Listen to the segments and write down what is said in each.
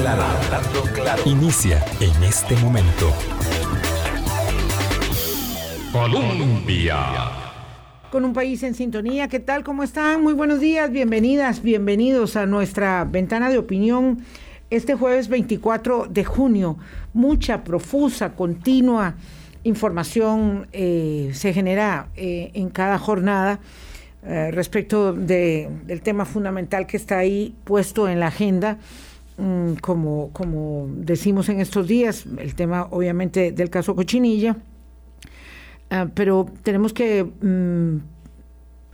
claro, hablando claro. Inicia en este momento. Colombia. Con un país en sintonía, ¿qué tal? ¿Cómo están? Muy buenos días, bienvenidas, bienvenidos a nuestra ventana de opinión este jueves 24 de junio. Mucha, profusa, continua información eh, se genera eh, en cada jornada eh, respecto del tema fundamental que está ahí puesto en la agenda. Mm, como, como decimos en estos días, el tema obviamente del caso Cochinilla, ah, pero tenemos que mm,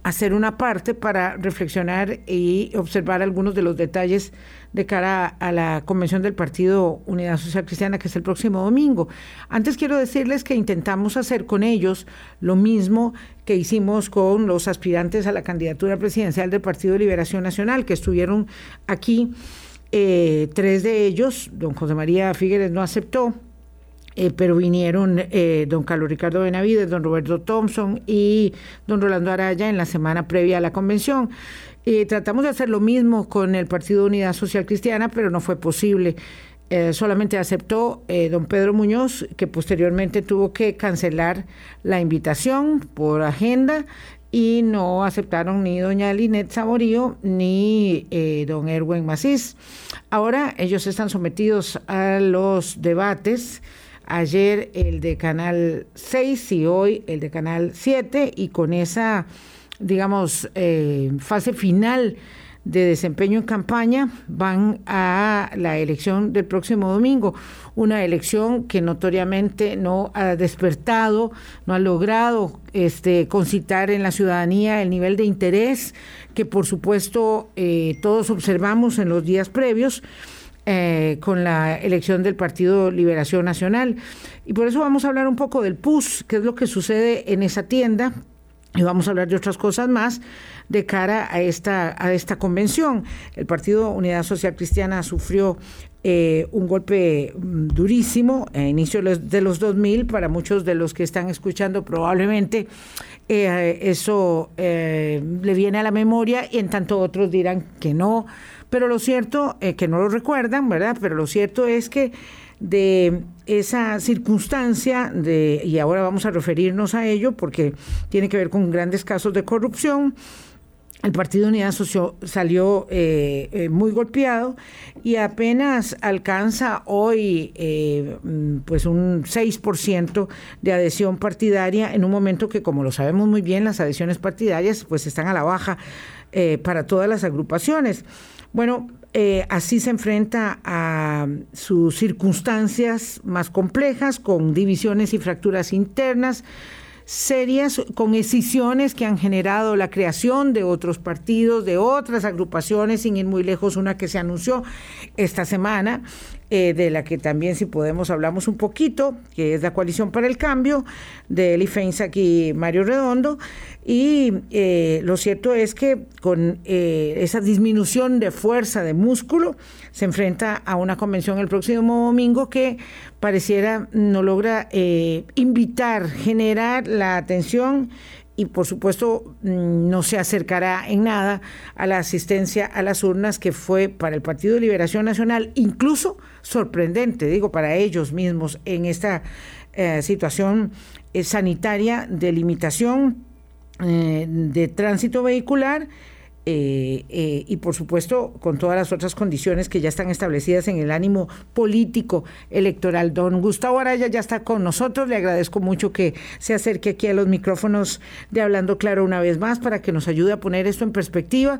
hacer una parte para reflexionar y observar algunos de los detalles de cara a la convención del Partido Unidad Social Cristiana, que es el próximo domingo. Antes quiero decirles que intentamos hacer con ellos lo mismo que hicimos con los aspirantes a la candidatura presidencial del Partido Liberación Nacional, que estuvieron aquí. Eh, tres de ellos, don José María Figueres no aceptó, eh, pero vinieron eh, don Carlos Ricardo Benavides, don Roberto Thompson y don Rolando Araya en la semana previa a la convención. tratamos de hacer lo mismo con el Partido Unidad Social Cristiana, pero no fue posible. Eh, solamente aceptó don Pedro Muñoz, que posteriormente tuvo que cancelar la invitación por agenda y no aceptaron ni doña Linet Saborío ni don Erwin Macís. Ahora ellos están sometidos a los debates ayer el de Canal 6 y hoy el de Canal 7 y con esa, digamos, eh, fase final de desempeño en campaña van a la elección del próximo domingo, una elección que notoriamente no ha despertado, no ha logrado este, concitar en la ciudadanía el nivel de interés que por supuesto eh, todos observamos en los días previos eh, con la elección del Partido Liberación Nacional. Y por eso vamos a hablar un poco del PUS, qué es lo que sucede en esa tienda, y vamos a hablar de otras cosas más de cara a esta, a esta convención. El Partido Unidad Social Cristiana sufrió eh, un golpe mm, durísimo a inicios de los 2000. Para muchos de los que están escuchando, probablemente eh, eso le viene a la memoria y en tanto otros dirán que no. Pero lo cierto, que no lo recuerdan, ¿verdad? Pero lo cierto es que de esa circunstancia de, y ahora vamos a referirnos a ello porque tiene que ver con grandes casos de corrupción, el Partido Unidad Social salió eh, eh, muy golpeado y apenas alcanza hoy eh, mm, pues un 6% de adhesión partidaria en un momento que como lo sabemos muy bien las adhesiones partidarias pues están a la baja para todas las agrupaciones. Bueno, eh, así se enfrenta a sus circunstancias más complejas, con divisiones y fracturas internas serias, con escisiones que han generado la creación de otros partidos, de otras agrupaciones, sin ir muy lejos, una que se anunció esta semana, eh, de la que también si podemos hablamos un poquito, que es la Coalición para el Cambio, de Eli Feinsack y Mario Redondo. Y eh, lo cierto es que con eh, esa disminución de fuerza, de músculo, se enfrenta a una convención el próximo domingo que pareciera no logra invitar, generar la atención y por supuesto mm, no se acercará en nada a la asistencia a las urnas que fue para el Partido de Liberación Nacional incluso sorprendente, digo, para ellos mismos en esta eh, situación eh, sanitaria de limitación eh, de tránsito vehicular eh, eh, y por supuesto con todas las otras condiciones que ya están establecidas en el ánimo político electoral. Don Gustavo Araya ya está con nosotros, le agradezco mucho que se acerque aquí a los micrófonos de Hablando Claro una vez más para que nos ayude a poner esto en perspectiva.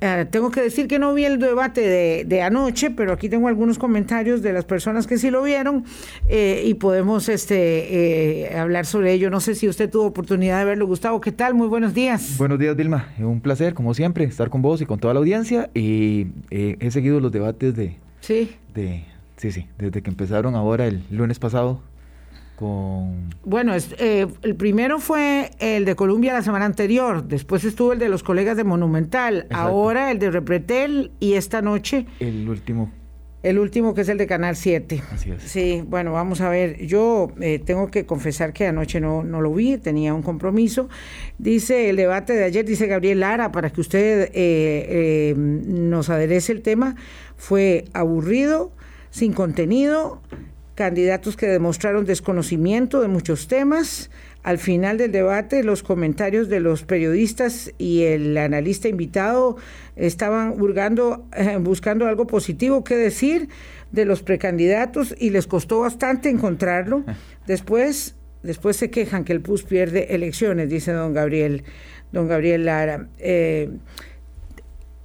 Eh, tengo que decir que no vi el debate de, anoche, pero aquí tengo algunos comentarios de las personas que sí lo vieron eh, y podemos este, eh, hablar sobre ello. No sé si usted tuvo oportunidad de verlo. Gustavo, ¿qué tal? Muy buenos días. Buenos días, Vilma. Un placer, como siempre, estar con vos y con toda la audiencia. Y he seguido los debates de... Sí. De, sí, sí, desde que empezaron ahora el lunes pasado bueno, eh, el primero fue el de Colombia la semana anterior, después estuvo el de los colegas de Monumental, ahora el de Repretel y esta noche... El último. El último que es el de Canal 7. Así es. Sí, bueno, vamos a ver. Yo eh, tengo que confesar que anoche no, no lo vi, tenía un compromiso. Dice el debate de ayer, dice Gabriel Lara, para que usted eh, nos aderece el tema, fue aburrido, sin contenido, candidatos que demostraron desconocimiento de muchos temas. Al final del debate, los comentarios de los periodistas y el analista invitado estaban buscando, eh, buscando algo positivo que decir de los precandidatos y les costó bastante encontrarlo. Después, después se quejan que el PUS pierde elecciones, dice don Gabriel, don Gabriel Lara. Eh,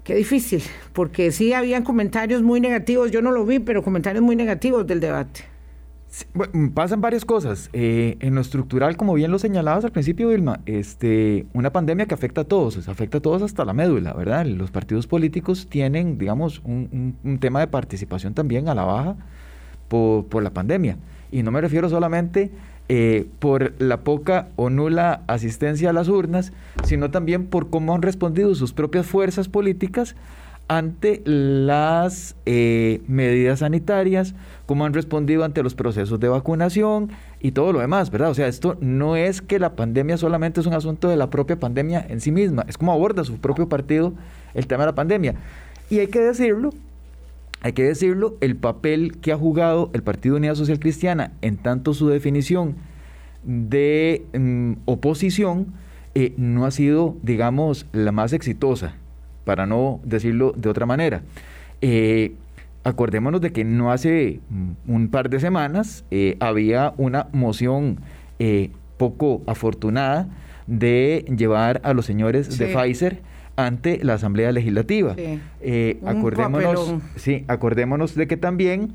qué difícil, porque sí habían comentarios muy negativos, yo no lo vi, pero comentarios muy negativos del debate. Mm, pasan varias cosas. Eh, en lo estructural, como bien lo señalabas al principio, Vilma, este, una pandemia que afecta a todos, afecta a todos hasta la médula, ¿verdad? Los partidos políticos tienen, digamos, un, tema de participación también a la baja por, la pandemia. Y no me refiero solamente eh, por la poca o nula asistencia a las urnas, sino también por cómo han respondido sus propias fuerzas políticas ante las eh, medidas sanitarias, cómo han respondido ante los procesos de vacunación y todo lo demás, ¿verdad? O sea, esto no es que la pandemia solamente es un asunto de la propia pandemia en sí misma, es como aborda su propio partido el tema de la pandemia. Y hay que decirlo, hay que decirlo, el papel que ha jugado el Partido Unidad Social Cristiana en tanto su definición de mm, oposición eh, no ha sido, digamos, la más exitosa para no decirlo de otra manera. Eh, acordémonos de que no hace mm, un par de semanas eh, había una moción eh, poco afortunada de llevar a los señores de Pfizer ante la Asamblea Legislativa. acordémonos, sí, acordémonos de que también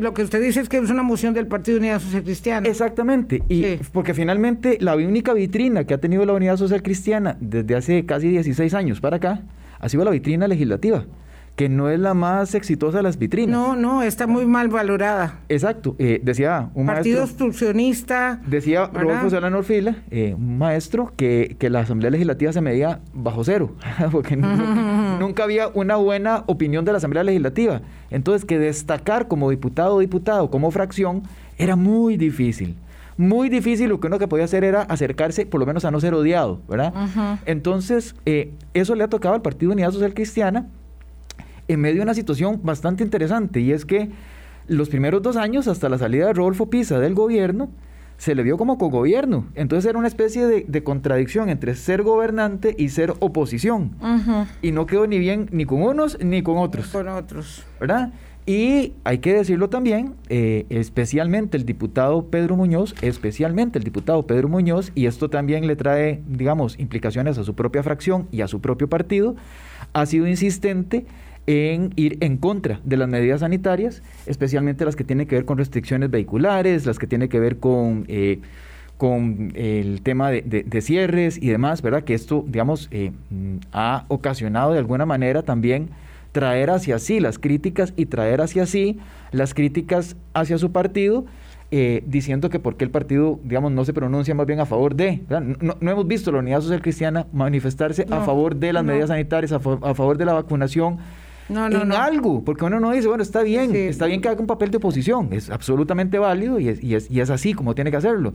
lo que usted dice es que es una moción del Partido de Unidad Social Cristiana. Exactamente, y porque finalmente la única vitrina que ha tenido la Unidad Social Cristiana desde hace casi 16 años para acá ha sido la vitrina legislativa que no es la más exitosa de las vitrinas. No, no, está muy mal valorada. Exacto. Eh, decía un Partido obstruccionista. Decía Rodolfo Solano Orfila, eh, un maestro, que, que, la Asamblea Legislativa se medía bajo cero, porque nunca, había una buena opinión de la Asamblea Legislativa. Entonces, que destacar como diputado o diputado, como fracción, era muy difícil muy difícil, lo que uno que podía hacer era acercarse, por lo menos a no ser odiado, ¿verdad? Entonces, eh, eso le ha tocado al Partido Unidad Social Cristiana, en medio de una situación bastante interesante y es que los primeros dos años, hasta la salida de Rodolfo Pisa del gobierno, se le vio como cogobierno. Entonces era una especie de, contradicción entre ser gobernante y ser oposición. Y no quedó ni bien ni con unos ni con otros. Con otros. ¿Verdad? Y hay que decirlo también, eh, especialmente el diputado Pedro Muñoz, especialmente el diputado Pedro Muñoz, y esto también le trae, digamos, implicaciones a su propia fracción y a su propio partido, ha sido insistente en ir en contra de las medidas sanitarias, especialmente las que tienen que ver con restricciones vehiculares, las que tienen que ver con, eh, con el tema de, cierres y demás, ¿verdad? Que esto, digamos, eh, ha ocasionado de alguna manera también traer hacia sí las críticas y traer hacia sí las críticas hacia su partido. Eh, diciendo que porque el partido, digamos, no se pronuncia más bien a favor de. No, hemos visto la Unidad Social Cristiana manifestarse a favor de las medidas sanitarias, a favor de la vacunación, no, no, en algo, porque uno no dice, bueno, está bien, está bien que haga un papel de oposición, es absolutamente válido y es, y es, y es así como tiene que hacerlo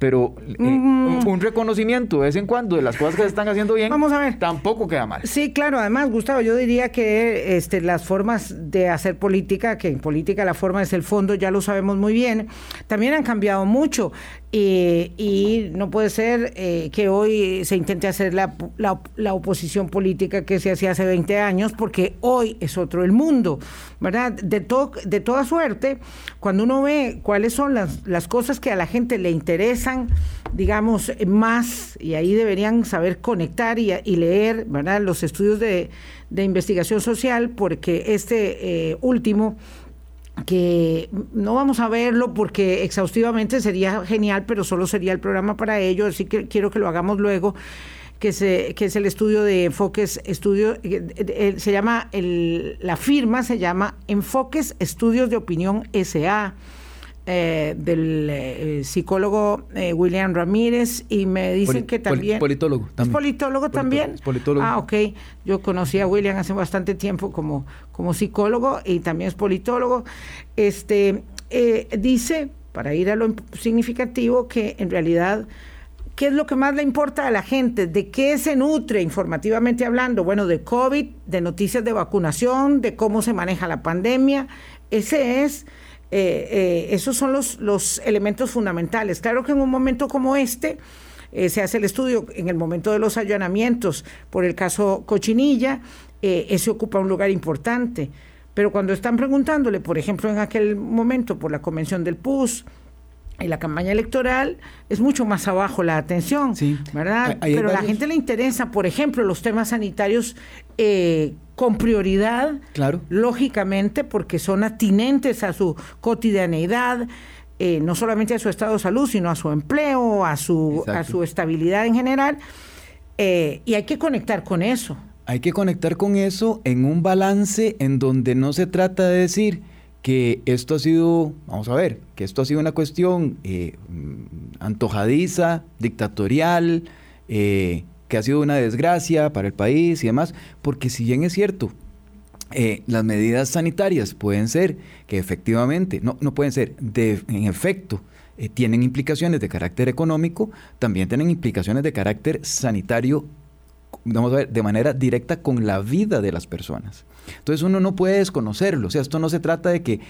pero eh, un reconocimiento de vez en cuando de las cosas que se están haciendo bien, Vamos a ver. tampoco queda mal. Sí, claro, además, Gustavo, yo diría que este, las formas de hacer política, que en política la forma es el fondo, ya lo sabemos muy bien, también han cambiado mucho. Eh, y no puede ser eh, que hoy se intente hacer la, la, oposición política que se hacía hace 20 años, porque hoy es otro el mundo, ¿verdad? De, to, de toda suerte, cuando uno ve cuáles son las, las cosas que a la gente le interesan, digamos, más, y ahí deberían saber conectar y, y leer, ¿verdad? Los estudios de, de investigación social, porque este eh, último que no vamos a verlo porque exhaustivamente sería genial, pero solo sería el programa para ello, así que quiero que lo hagamos luego, que, se, que es el estudio de enfoques, estudio, eh, eh, se llama, el, la firma se llama Enfoques Estudios de Opinión SA. Eh, del eh, psicólogo eh, William Ramírez y me dicen que también... politólogo también. ¿Es politólogo también? Politólogo. Ah, ok. Yo conocí a William hace bastante tiempo como, como psicólogo y también es politólogo. Este, dice, para ir a lo significativo, que en realidad ¿Qué es lo que más le importa a la gente? ¿De qué se nutre informativamente hablando? Bueno, de COVID, de noticias de vacunación, de cómo se maneja la pandemia. Ese es, eh, eh, esos son los, los elementos fundamentales. Claro que en un momento como este, eh, se hace el estudio en el momento de los allanamientos por el caso Cochinilla, ese ocupa un lugar importante. Pero cuando están preguntándole, por ejemplo, en aquel momento por la convención del PUS, en la campaña electoral es mucho más abajo la atención, ¿verdad? Pero a la gente le interesa, por ejemplo, los temas sanitarios eh, con prioridad, claro. lógicamente, porque son atinentes a su cotidianeidad, eh, no solamente a su estado de salud, sino a su empleo, a su, a su estabilidad en general, eh, y hay que conectar con eso. Hay que conectar con eso en un balance en donde no se trata de decir que esto ha sido, vamos a ver, que esto ha sido una cuestión eh, antojadiza, dictatorial, eh, que ha sido una desgracia para el país y demás, porque si bien es cierto, eh, las medidas sanitarias pueden ser que efectivamente, no, no pueden ser, de, en efecto, tienen implicaciones de carácter económico, también tienen implicaciones de carácter sanitario, vamos a ver, de manera directa con la vida de las personas. Entonces uno no puede desconocerlo. O sea, esto no se trata de que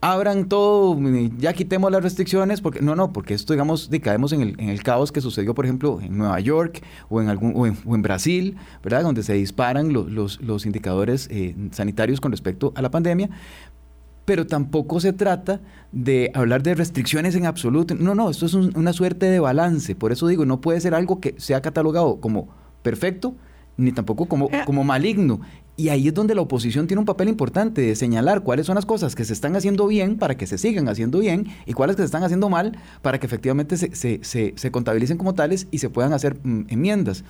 abran todo, ya quitemos las restricciones, porque no, no, porque esto, digamos, caemos en el, en el caos que sucedió, por ejemplo, en Nueva York o en, algún, o en, Brasil, ¿verdad? Donde se disparan los, los, indicadores eh, sanitarios con respecto a la pandemia. Pero tampoco se trata de hablar de restricciones en absoluto. No, no, esto es una suerte de balance. Por eso digo, no puede ser algo que sea catalogado como perfecto, ni tampoco como, eh. como maligno. Y ahí es donde la oposición tiene un papel importante de señalar cuáles son las cosas que se están haciendo bien para que se sigan haciendo bien y cuáles que se están haciendo mal para que efectivamente se, se, se, contabilicen como tales y se puedan hacer mm, enmiendas.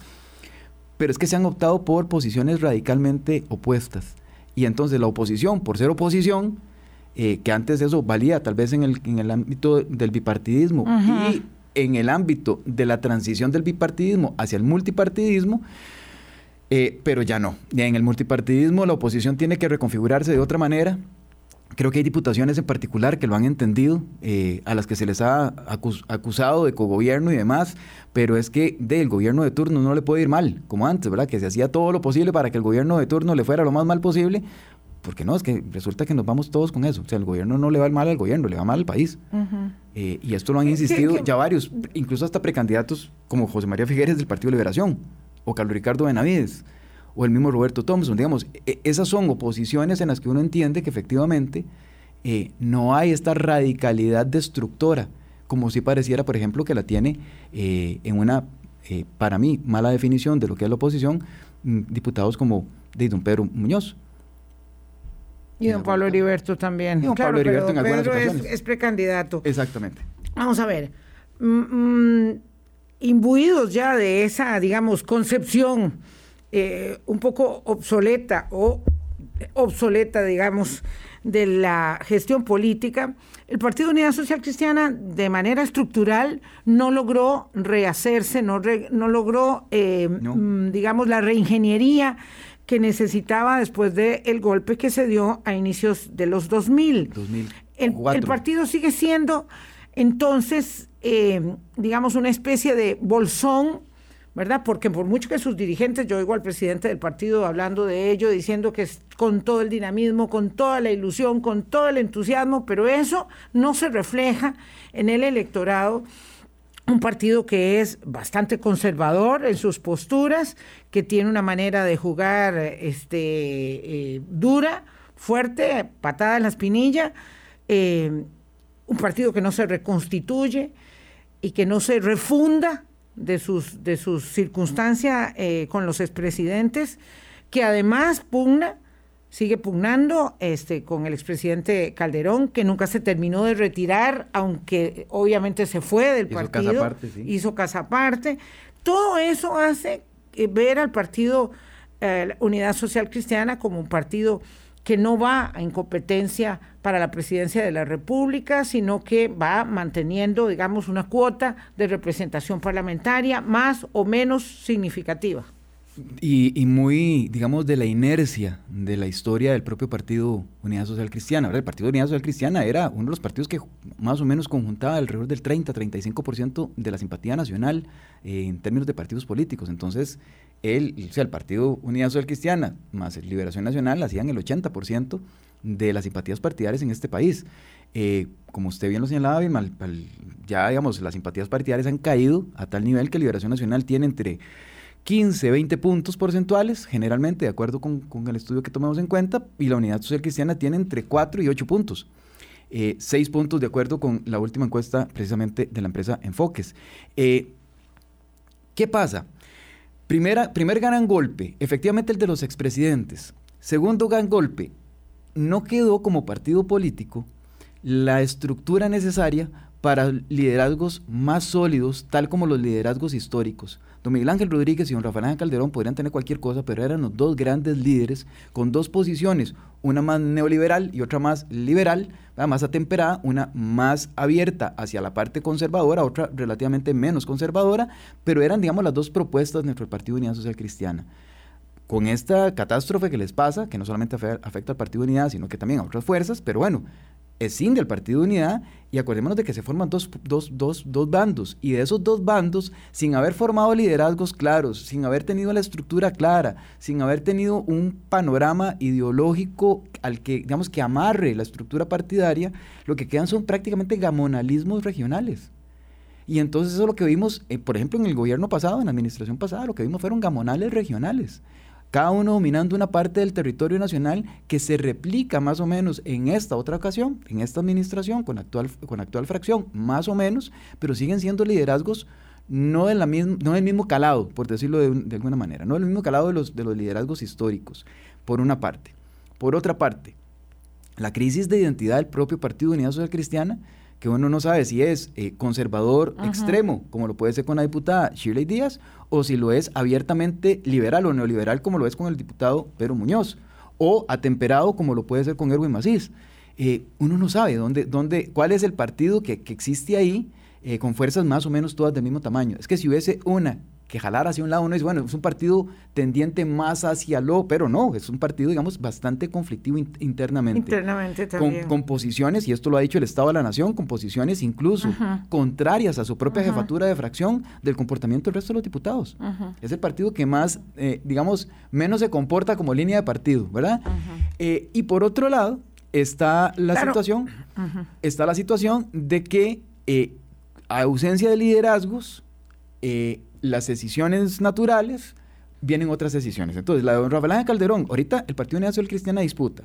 Pero es que se han optado por posiciones radicalmente opuestas. Y entonces la oposición, por ser oposición, eh, que antes eso valía tal vez en el, en el ámbito del bipartidismo y en el ámbito de la transición del bipartidismo hacia el multipartidismo, eh, pero ya no. En el multipartidismo la oposición tiene que reconfigurarse de otra manera. Creo que hay diputaciones en particular que lo han entendido, eh, a las que se les ha acusado de cogobierno y demás, pero es que del gobierno de turno no le puede ir mal, como antes, ¿verdad? Que se hacía todo lo posible para que el gobierno de turno le fuera lo más mal posible, porque no, es que resulta que nos vamos todos con eso. O sea, el gobierno no le va mal al gobierno, le va mal al país. Eh, y esto lo han insistido ya varios, incluso hasta precandidatos como José María Figueres del Partido Liberación o Carlos Ricardo Benavides, o el mismo Roberto Thompson. Digamos, e, esas son oposiciones en las que uno entiende que efectivamente eh, no hay esta radicalidad destructora, como si pareciera, por ejemplo, que la tiene eh, en una, eh, para mí, mala definición de lo que es la oposición, mm, diputados como de don Pedro Muñoz. Y don Pablo Heriberto también. Y don Pablo Heriberto en algunas Pedro Es, precandidato. Exactamente. Vamos a ver. Mm, mm, imbuidos ya de esa, digamos, concepción eh, un poco obsoleta o obsoleta, digamos, de la gestión política, el Partido Unidad Social Cristiana de manera estructural no logró rehacerse, no, no logró, eh, mm, digamos, la reingeniería que necesitaba después del golpe que se dio a inicios de los 2000. el, el partido sigue siendo entonces eh, digamos, una especie de bolsón, ¿verdad? Porque por mucho que sus dirigentes, yo oigo al presidente del partido hablando de ello, diciendo que es con todo el dinamismo, con toda la ilusión, con todo el entusiasmo, pero eso no se refleja en el electorado un partido que es bastante conservador en sus posturas, que tiene una manera de jugar este, eh, dura, fuerte, patada en la espinilla, eh, un partido que no se reconstituye, y que no se refunda de sus, de sus circunstancias eh, con los expresidentes, que además pugna, sigue pugnando este, con el expresidente Calderón, que nunca se terminó de retirar, aunque obviamente se fue del partido, casa aparte, hizo casa aparte. Todo eso hace eh, ver al partido eh, Unidad Social Cristiana como un partido que no va a incompetencia para la presidencia de la República, sino que va manteniendo, digamos, una cuota de representación parlamentaria más o menos significativa. Y, muy, digamos, de la inercia de la historia del propio Partido Unidad Social Cristiana. El Partido Unidad Social Cristiana era uno de los partidos que más o menos conjuntaba alrededor del 30-35% de la simpatía nacional eh, en términos de partidos políticos. Entonces, él, o sea, el Partido Unidad Social Cristiana más Liberación Nacional hacían el 80% de las simpatías partidarias en este país. Eh, como usted bien lo señalaba, ya digamos, las simpatías partidarias han caído a tal nivel que Liberación Nacional tiene entre 15, 20 puntos porcentuales, generalmente, de acuerdo con, el estudio que tomamos en cuenta, y la Unidad Social Cristiana tiene entre 4 y 8 puntos. Eh, 6 puntos de acuerdo con la última encuesta precisamente de la empresa Enfoques. Eh, ¿Qué pasa? Primera, primer gran golpe, efectivamente el de los expresidentes. Segundo gran golpe, no quedó como partido político la estructura necesaria para liderazgos más sólidos, tal como los liderazgos históricos. Don Miguel Ángel Rodríguez y don Rafael Calderón podrían tener cualquier cosa, pero eran los dos grandes líderes con dos posiciones, una más neoliberal y otra más liberal, más atemperada, una más abierta hacia la parte conservadora, otra relativamente menos conservadora, pero eran, digamos, las dos propuestas de nuestro Partido Unidad Social Cristiana. Con esta catástrofe que les pasa, que no solamente afecta al Partido Unidad, sino que también a otras fuerzas, pero bueno, escinde al Partido de Unidad y acordémonos de que se forman dos, bandos y de esos dos bandos, sin haber formado liderazgos claros, sin haber tenido la estructura clara, sin haber tenido un panorama ideológico al que, digamos, que amarre la estructura partidaria, lo que quedan son prácticamente gamonalismos regionales. Y entonces eso es lo que vimos, eh, por ejemplo, en el gobierno pasado, en la administración pasada, lo que vimos fueron gamonales regionales cada uno dominando una parte del territorio nacional que se replica más o menos en esta otra ocasión, en esta administración, con actual, con actual fracción, más o menos, pero siguen siendo liderazgos no, la no del mismo calado, por decirlo de, alguna manera, no del mismo calado de los, de los liderazgos históricos, por una parte. Por otra parte, la crisis de identidad del propio Partido de Unidad Social Cristiana que uno no sabe si es eh, conservador extremo, como lo puede ser con la diputada Shirley Díaz, o si lo es abiertamente liberal o neoliberal, como lo es con el diputado Pedro Muñoz, o atemperado, como lo puede ser con Erwin Macís. Eh, uno no sabe dónde, dónde, cuál es el partido que, existe ahí, eh, con fuerzas más o menos todas del mismo tamaño. Es que si hubiese una que jalar hacia un lado, uno dice, bueno, es un partido tendiente más hacia lo, pero no, es un partido, digamos, bastante conflictivo internamente. Internamente también. Con, posiciones, y esto lo ha dicho el Estado de la Nación, con posiciones incluso contrarias a su propia jefatura de fracción del comportamiento del resto de los diputados. Es el partido que más, eh, digamos, menos se comporta como línea de partido, ¿verdad? Eh, y por otro lado, está la situación, está la situación de que eh, a ausencia de liderazgos, eh, las decisiones naturales, vienen otras decisiones. Entonces, la de don Rafael Ángel Calderón, ahorita el Partido Nacional Cristiana disputa,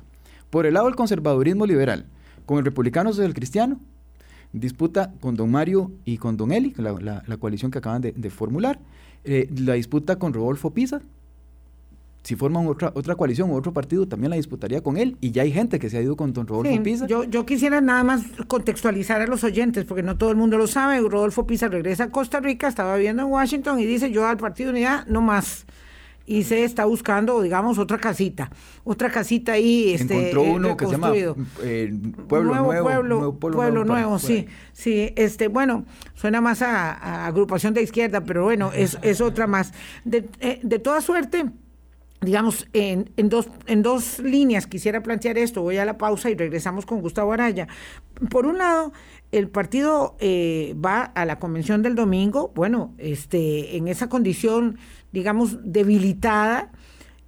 por el lado del conservadurismo liberal, con el republicano social cristiano, disputa con don Mario y con don Eli, la, la, coalición que acaban de, formular, eh, la disputa con Rodolfo Pisa, si forman otra, otra coalición o otro partido, también la disputaría con él. Y ya hay gente que se ha ido con don Rodolfo Pisa. Yo, yo quisiera nada más contextualizar a los oyentes, porque no todo el mundo lo sabe. Rodolfo Pisa regresa a Costa Rica, estaba viviendo en Washington y dice, yo al Partido Unidad no más. Y se está buscando, digamos, otra casita. Otra casita ahí. Este, Encontró uno que se llama eh, Pueblo Nuevo. Pueblo, Pueblo, Nuevo, sí. Sí, este, bueno, suena más a, agrupación de izquierda, pero bueno, es, es otra más. De, eh, de toda suerte digamos, en, en, dos, en dos líneas quisiera plantear esto. Voy a la pausa y regresamos con Gustavo Araya. Por un lado, el partido eh, va a la convención del domingo, bueno, este, en esa condición, digamos, debilitada.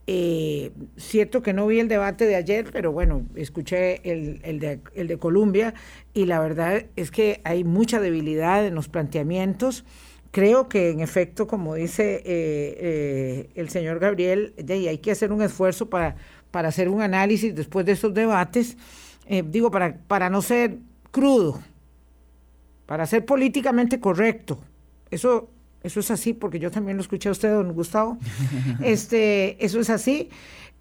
Eh, cierto que no vi el debate de ayer, pero bueno, escuché el, el, de, el de Colombia y la verdad es que hay mucha debilidad en los planteamientos creo que en efecto, como dice eh, eh, el señor Gabriel, hay que hacer un esfuerzo para, para hacer un análisis después de esos debates, eh, digo, para, para no ser crudo, para ser políticamente correcto. Eso, eso es así, porque yo también lo escuché a usted, don Gustavo. este, eso es así.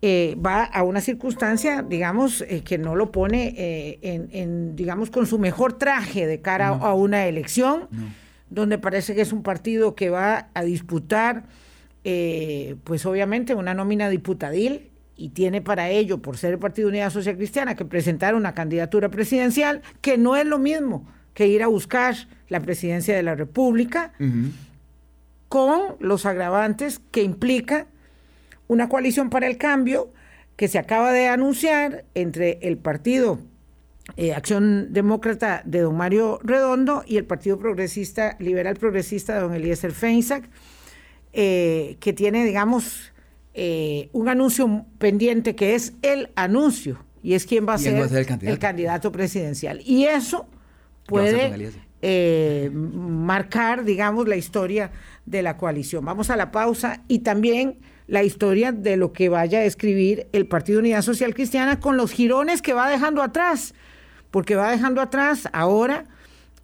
va a una circunstancia, digamos, que no lo pone en, digamos, con su mejor traje de cara a una elección donde parece que es un partido que va a disputar, eh, pues obviamente, una nómina diputadil y tiene para ello, por ser el Partido Unidad Social Cristiana, que presentar una candidatura presidencial, que no es lo mismo que ir a buscar la presidencia de la República, con los agravantes que implica una coalición para el cambio que se acaba de anunciar entre el partido eh, Acción Demócrata de don Mario Redondo y el Partido Progresista, Liberal Progresista de don Eliezer Feinsack, eh, que tiene, digamos, eh, un anuncio pendiente que es el anuncio y es quién va a, ser, el, candidato? presidencial. Y eso puede marcar, digamos, la historia de la coalición. Vamos a la pausa y también la historia de lo que vaya a escribir el Partido Unidad Social Cristiana con los girones que va dejando atrás porque va dejando atrás ahora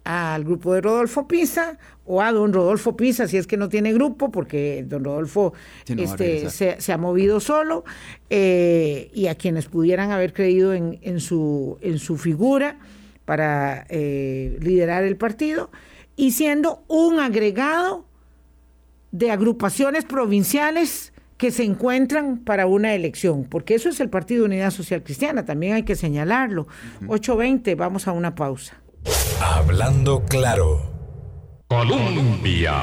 al grupo de Rodolfo Pisa o a don Rodolfo Pisa, si es que no tiene grupo, porque don Rodolfo este, se, ha movido solo, eh, y a quienes pudieran haber creído en, su, en su figura para eh, liderar el partido, y siendo un agregado de agrupaciones provinciales que se encuentran para una elección, porque eso es el Partido Unidad Social Cristiana, también hay que señalarlo. 8.20, vamos a una pausa. Hablando claro. Colombia.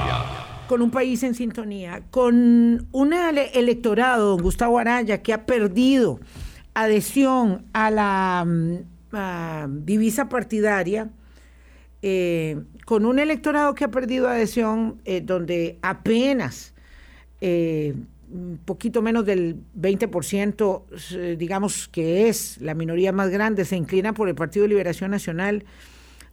Con un país en sintonía, con un electorado, don Gustavo Araya, que ha perdido adhesión a la mm, divisa partidaria, eh, con un electorado que ha perdido adhesión eh, donde apenas eh, un poquito menos del 20%, eh, digamos que es la minoría más grande, se inclina por el Partido de Liberación Nacional.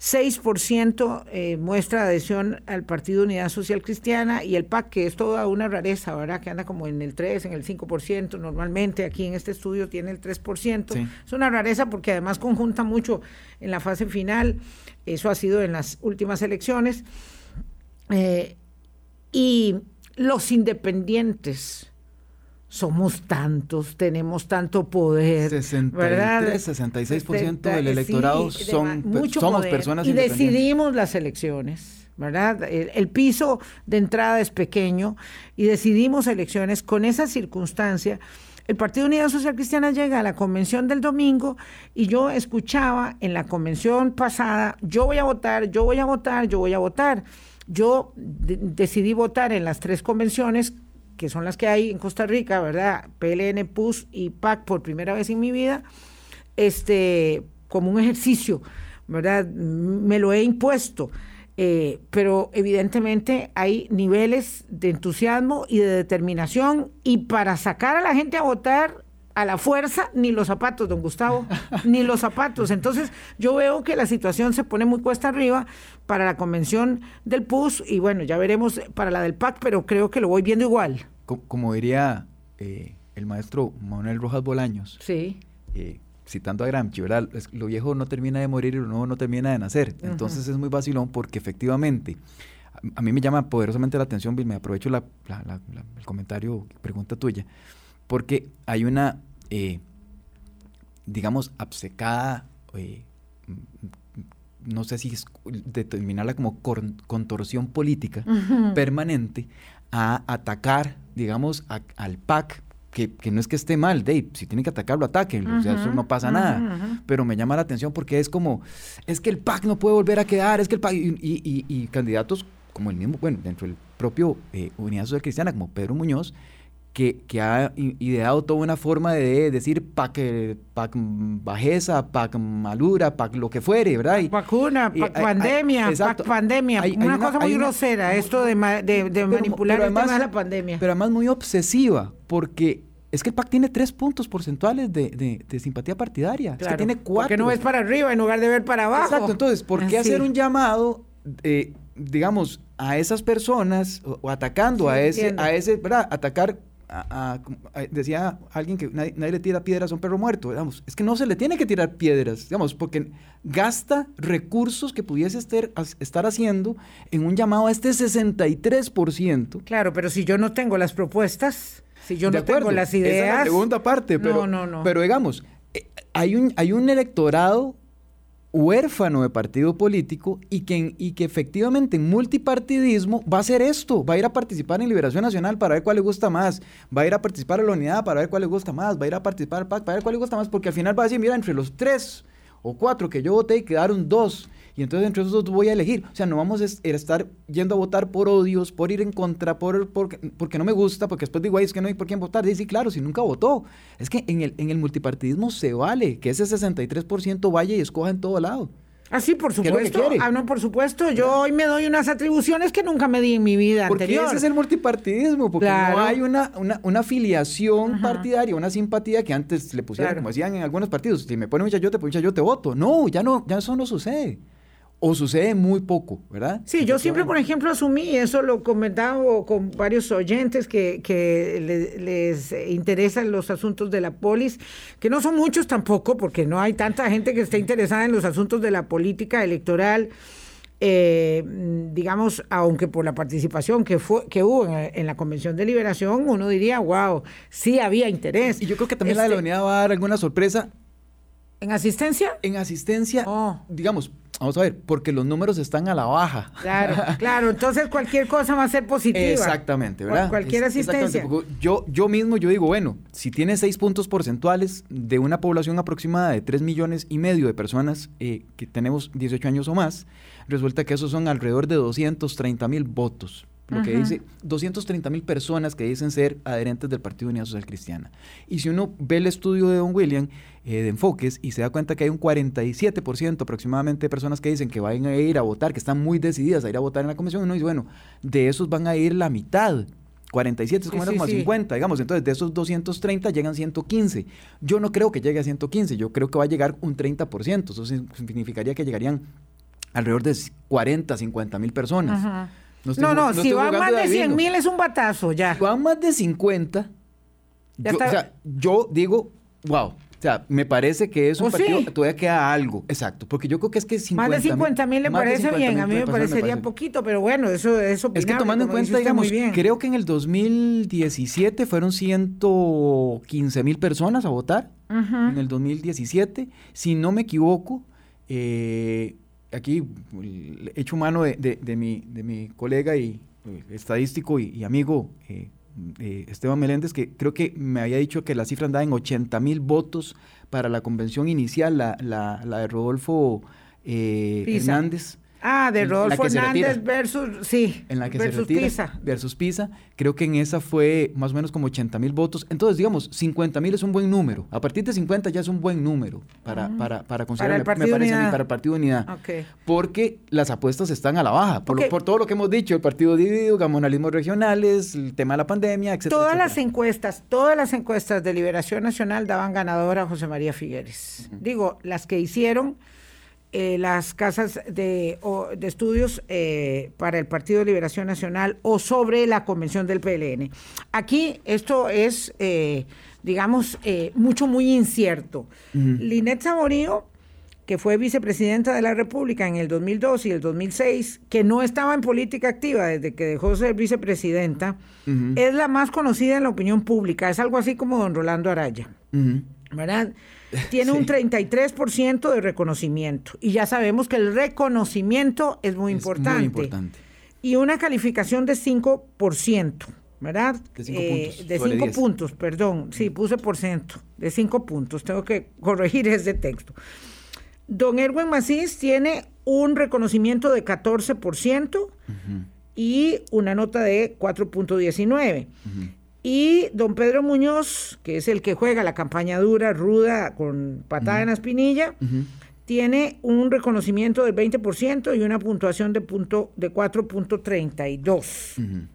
6% eh, muestra adhesión al Partido Unidad Social Cristiana y el PAC, que es toda una rareza, ¿verdad? Que anda como en el 3, en el 5%, normalmente aquí en este estudio tiene el 3%. Es una rareza porque además conjunta mucho en la fase final, eso ha sido en las últimas elecciones. Eh, y los independientes somos tantos, tenemos tanto poder. 63, 66% del electorado son, somos personas y decidimos las elecciones, ¿verdad? El, piso de entrada es pequeño y decidimos elecciones con esa circunstancia. El Partido Unidad Social Cristiana llega a la convención del domingo y yo escuchaba en la convención pasada, yo voy a votar, yo voy a votar, yo voy a votar. Yo decidí votar en las tres convenciones, que son las que hay en Costa Rica, ¿verdad? PLN, PUS y PAC por primera vez en mi vida, este, como un ejercicio, ¿verdad? Me lo he impuesto. Eh, pero evidentemente hay niveles de entusiasmo y de determinación y para sacar a la gente a votar a la fuerza ni los zapatos, don Gustavo, ni los zapatos. Entonces yo veo que la situación se pone muy cuesta arriba para la convención del PUS y bueno, ya veremos para la del PAC, pero creo que lo voy viendo igual. Como, diría eh, el maestro Manuel Rojas Bolaños, sí. Eh, citando a Gramsci, ¿verdad? lo viejo no termina de morir y lo nuevo no termina de nacer. Entonces es muy vacilón porque efectivamente a, mí me llama poderosamente la atención, Bill, me aprovecho la, el comentario, pregunta tuya porque hay una, eh, digamos, absecada, eh, no sé si es determinarla como contorsión política permanente a atacar, digamos, al PAC, que, no es que esté mal, Dave, si tiene que atacarlo, ataquen, o sea, eso no pasa nada, pero me llama la atención porque es como, es que el PAC no puede volver a quedar, es que el PAC, y, candidatos como el mismo, bueno, dentro del propio eh, Unidad Social Cristiana, como Pedro Muñoz, que, que, ha ideado toda una forma de decir pac, pac bajeza, pac malura, pac lo que fuere, ¿verdad? Y, vacuna, pac pandemia, pac pandemia. una, cosa muy grosera, esto de, de, manipular el tema de la pandemia. Pero además muy obsesiva, porque es que el PAC tiene tres puntos porcentuales de, de, simpatía partidaria. es que tiene cuatro. Que no ves para arriba en lugar de ver para abajo. Exacto, entonces, ¿por qué hacer un llamado, eh, digamos, a esas personas o, atacando a ese, a ese, ¿verdad? Atacar decía alguien que nadie, le tira piedras a un perro muerto, digamos, es que no se le tiene que tirar piedras, digamos, porque gasta recursos que pudiese estar, estar haciendo en un llamado a este 63%. Claro, pero si yo no tengo las propuestas, si yo no tengo las ideas... Esa es la segunda parte, pero, no, no, no. pero digamos, eh, hay un, hay un electorado huérfano de partido político y que, y que efectivamente en multipartidismo va a hacer esto, va a ir a participar en Liberación Nacional para ver cuál le gusta más, va a ir a participar en la unidad para ver cuál le gusta más, va a ir a participar PAC para ver cuál le gusta más, porque al final va a decir, mira, entre los tres o cuatro que yo voté quedaron dos y entonces entre esos dos voy a elegir. O sea, no vamos a estar yendo a votar por odios, por ir en contra, por, porque no me gusta, porque después digo, Ay, es que no hay por quién votar. Y sí, claro, si nunca votó. Es que en el, en el multipartidismo se vale que ese 63% vaya y escoja en todo lado. Ah, sí, por supuesto. Ah, no, por supuesto. Yo hoy me doy unas atribuciones que nunca me di en mi vida porque anterior. ese es el multipartidismo, porque no hay una, una, una afiliación partidaria, una simpatía que antes le pusieron, como decían en algunos partidos, si me pone un chayote, pues yo te voto. No, ya no, ya eso no sucede o sucede muy poco, ¿verdad? Sí, yo siempre, por ejemplo, asumí, eso lo comentaba con varios oyentes que, que les interesan los asuntos de la polis, que no son muchos tampoco, porque no hay tanta gente que esté interesada en los asuntos de la política electoral. Eh, digamos, aunque por la participación que fue que hubo en, la Convención de Liberación, uno diría, wow, sí había interés. Y yo creo que también la de la este unidad va a dar alguna sorpresa. ¿En asistencia? En asistencia, oh. digamos, Vamos a ver, porque los números están a la baja. Claro, claro. Entonces cualquier cosa va a ser positiva. Exactamente, ¿verdad? cualquier asistencia. Yo, yo mismo, yo digo, bueno, si tiene seis puntos porcentuales de una población aproximada de 3 millones y medio de personas eh, que tenemos 18 años o más, resulta que esos son alrededor de 230 mil votos lo que dice 230 mil personas que dicen ser adherentes del Partido Unidad Social Cristiana. Y si uno ve el estudio de Don William eh, de enfoques y se da cuenta que hay un 47% aproximadamente de personas que dicen que van a ir a votar, que están muy decididas a ir a votar en la comisión, uno dice, bueno, de esos van a ir la mitad. 47 es como, 50, digamos. Entonces, de esos 230 llegan 115. Yo no creo que llegue a 115, yo creo que va a llegar un 30%. Eso significaría que llegarían alrededor de 40, 50 mil personas. No, no, si van más de 100 mil es un batazo ya. Si van más de 50, yo, o sea, yo digo, wow. O sea, me parece que es un pues partido, todavía queda algo. Exacto, porque yo creo que es que 50 Más de 50 mil le parece bien, a mí me parecería poquito, pero bueno, eso, eso Es que tomando en cuenta, digamos, creo que en el 2017 fueron 115 mil personas a votar, en el 2017, si no me equivoco, eh, aquí hecho mano de, de, mi, de mi colega y eh, estadístico y, amigo eh, Esteban Meléndez, que creo que me había dicho que la cifra andaba en 80 mil votos para la convención inicial, la, la, la de Rodolfo eh, Hernández. Ah, de Rodolfo Hernández versus, sí, en la que versus se Pisa. Versus Pisa. Creo que en esa fue más o menos como 80 mil votos. Entonces, digamos, 50 mil es un buen número. A partir de 50 ya es un buen número para, para, para considerar, para el Partido me, Unidad. para el Partido Unidad. Porque las apuestas están a la baja. Por, por, todo lo que hemos dicho, el partido dividido, gamonalismos regionales, el tema de la pandemia, etc. Todas las encuestas, todas las encuestas de Liberación Nacional daban ganador a José María Figueres. Digo, las que hicieron eh, las casas de, estudios eh, para el Partido de Liberación Nacional o sobre la convención del PLN. Aquí esto es, eh, digamos, mucho, muy incierto. Linet Saborío, que fue vicepresidenta de la República en el 2002 y el 2006, que no estaba en política activa desde que dejó de ser vicepresidenta, es la más conocida en la opinión pública. Es algo así como don Rolando Araya. ¿Verdad? tiene un 33% de reconocimiento. Y ya sabemos que el reconocimiento es muy importante. Muy importante. Y una calificación de 5%, ¿verdad? De 5 eh, puntos. De 5 puntos, perdón. Sí, puse por ciento. De 5 puntos. Tengo que corregir ese texto. Don Erwin Macís tiene un reconocimiento de 14% y una nota de 4.19. Y don Pedro Muñoz, que es el que juega la campaña dura, ruda, con patada en la espinilla, tiene un reconocimiento del 20% y una puntuación de, punto, de 4.32.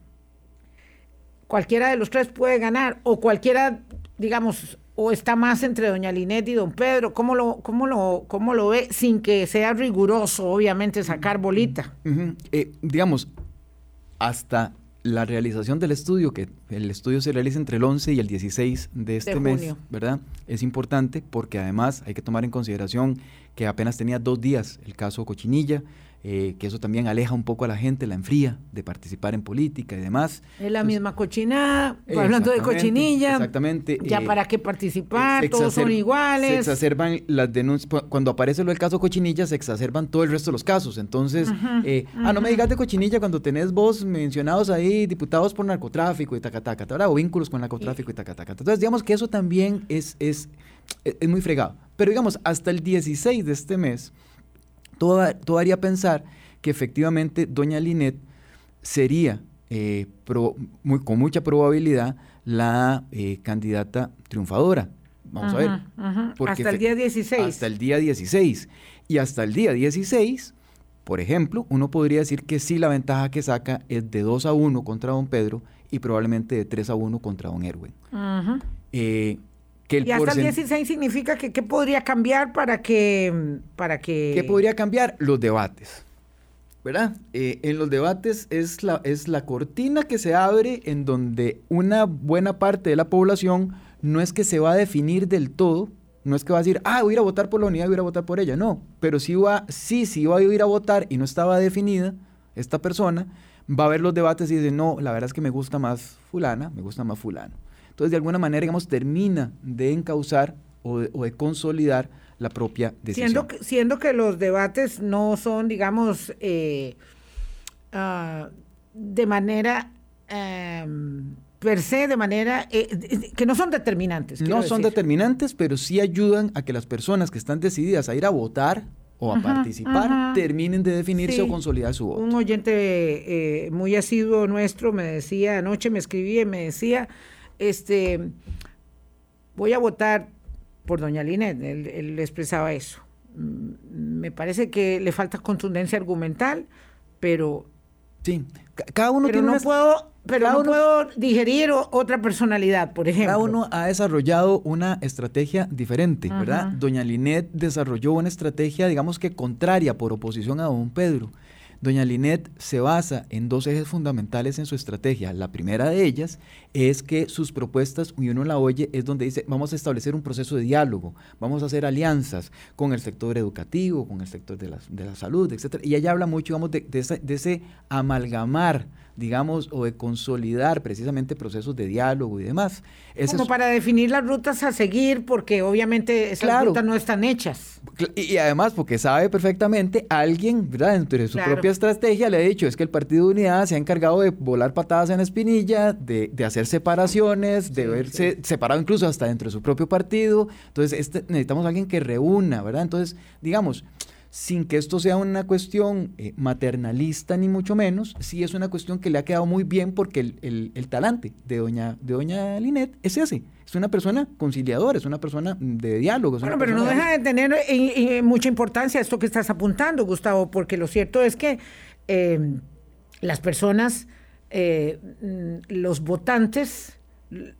Cualquiera de los tres puede ganar, o cualquiera, digamos, o está más entre doña Linet y don Pedro. ¿Cómo lo, cómo lo, cómo lo ve sin que sea riguroso, obviamente, sacar bolita? Eh, digamos, hasta la realización del estudio, que el estudio se realiza entre el 11 y el 16 de este mes, ¿verdad? Es importante porque además hay que tomar en consideración que apenas tenía dos días el caso Cochinilla, eh, que eso también aleja un poco a la gente, la enfría de participar en política y demás. Es la misma cochinada, hablando de cochinilla. Exactamente. Ya eh, para qué participar, todos son iguales. Se exacerban las denuncias, cuando aparece lo del caso cochinilla, se exacerban todo el resto de los casos. Entonces, eh, ah, no me digas de cochinilla cuando tenés vos mencionados ahí diputados por narcotráfico y tacataca, o vínculos con narcotráfico y, tacataca. Entonces, digamos que eso también es, es, es muy fregado. Pero digamos, hasta el 16 de este mes, todo, todo haría pensar que efectivamente doña Linet sería eh, muy, con mucha probabilidad la eh, candidata triunfadora. Vamos a ver. hasta el día 16. Hasta el día 16. Y hasta el día 16, por ejemplo, uno podría decir que sí la ventaja que saca es de 2 a 1 contra don Pedro y probablemente de 3 a 1 contra don Erwin. Eh, que el y hasta el 16 significa que qué podría cambiar para que, para que... ¿Qué podría cambiar? Los debates. ¿verdad? Eh, en los debates es la, es la cortina que se abre en donde una buena parte de la población no es que se va a definir del todo, no es que va a decir, ah, voy a ir a votar por la unidad, voy a ir a votar por ella, no, pero sí va, sí, sí va a ir a votar y no estaba definida esta persona, va a ver los debates y dice, no, la verdad es que me gusta más fulana, me gusta más fulano. Entonces, de alguna manera, digamos, termina de encauzar o de consolidar la propia decisión. Siendo que, siendo que los debates no son, digamos, eh, ah, de manera... Em, per se de manera eh, que no son determinantes. No son determinantes, pero sí ayudan a que las personas que están decididas a ir a votar o a participar terminen de definirse o consolidar su voto. Un oyente eh, muy asiduo nuestro me decía, anoche me escribía y me decía, este, voy a votar por doña Linet, él, expresaba eso. Mm, me parece que le falta contundencia argumental, pero... Sí, cada uno pero tiene no puedo pero no puedo digerir otra personalidad, por ejemplo. Cada uno ha desarrollado una estrategia diferente, ¿verdad? Doña Linet desarrolló una estrategia, digamos que contraria por oposición a don Pedro. Doña Linet se basa en dos ejes fundamentales en su estrategia. La primera de ellas es que sus propuestas, y uno la oye, es donde dice, vamos a establecer un proceso de diálogo, vamos a hacer alianzas con el sector educativo, con el sector de la, de la salud, etc. Y ella habla mucho, de ese amalgamar digamos, o de consolidar precisamente procesos de diálogo y demás. Como para definir las rutas a seguir, porque obviamente esas rutas no están hechas. Y, además porque sabe perfectamente alguien, ¿verdad? Dentro de su propia estrategia le ha dicho, es que el Partido de Unidad se ha encargado de volar patadas en la espinilla, de, hacer separaciones, de verse separado incluso hasta dentro de su propio partido. Entonces, este, necesitamos alguien que reúna, ¿verdad? Entonces, digamos, sin que esto sea una cuestión eh, maternalista ni mucho menos, sí es una cuestión que le ha quedado muy bien porque el, talante de doña, de doña Linet es ese. Es una persona conciliadora, es una persona de diálogo. Bueno, pero no deja de tener eh, eh, mucha importancia esto que estás apuntando, Gustavo, porque lo cierto es que em, las personas, mm, los votantes,